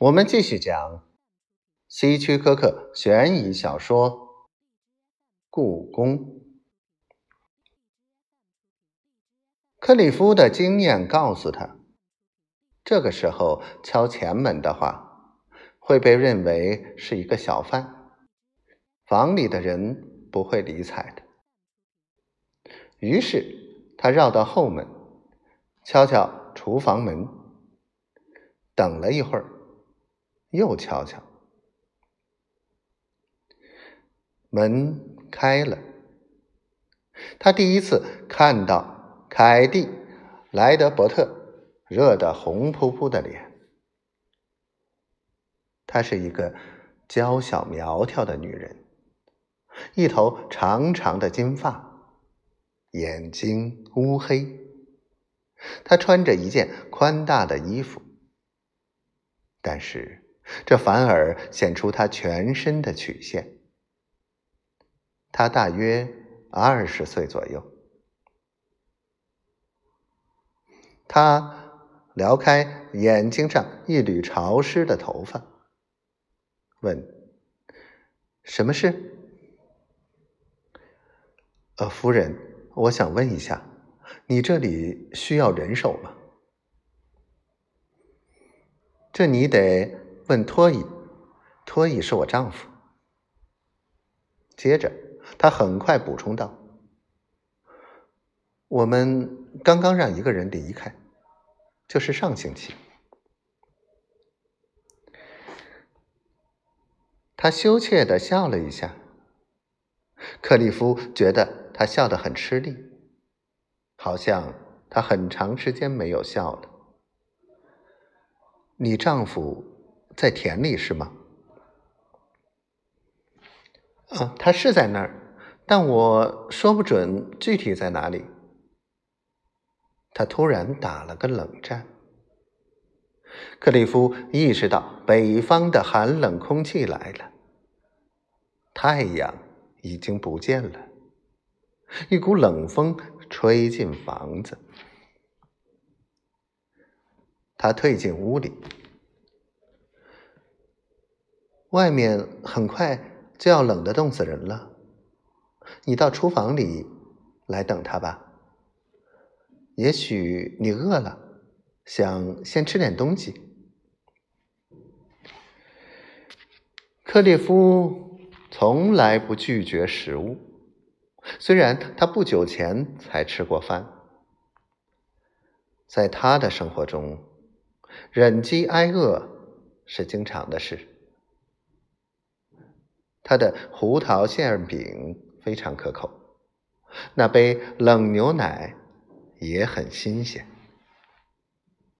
我们继续讲希区柯克悬疑小说《故宫》。克里夫的经验告诉他，这个时候敲前门的话，会被认为是一个小贩，房里的人不会理睬的。于是他绕到后门，敲敲厨房门，等了一会儿。又敲敲，门开了。他第一次看到凯蒂·莱德伯特热得红扑扑的脸。她是一个娇小苗条的女人，一头长长的金发，眼睛乌黑。她穿着一件宽大的衣服，但是。这反而显出他全身的曲线。他大约二十岁左右。他撩开眼睛上一缕潮湿的头发，问：“什么事？”“呃，夫人，我想问一下，你这里需要人手吗？”“这你得。”问托伊，托伊是我丈夫。接着，他很快补充道：“我们刚刚让一个人离开，就是上星期。”他羞怯的笑了一下。克利夫觉得他笑得很吃力，好像他很长时间没有笑了。你丈夫？在田里是吗？啊，他是在那儿，但我说不准具体在哪里。他突然打了个冷战。克里夫意识到北方的寒冷空气来了，太阳已经不见了，一股冷风吹进房子。他退进屋里。外面很快就要冷的冻死人了，你到厨房里来等他吧。也许你饿了，想先吃点东西。克列夫从来不拒绝食物，虽然他不久前才吃过饭。在他的生活中，忍饥挨饿是经常的事。他的胡桃馅饼非常可口，那杯冷牛奶也很新鲜。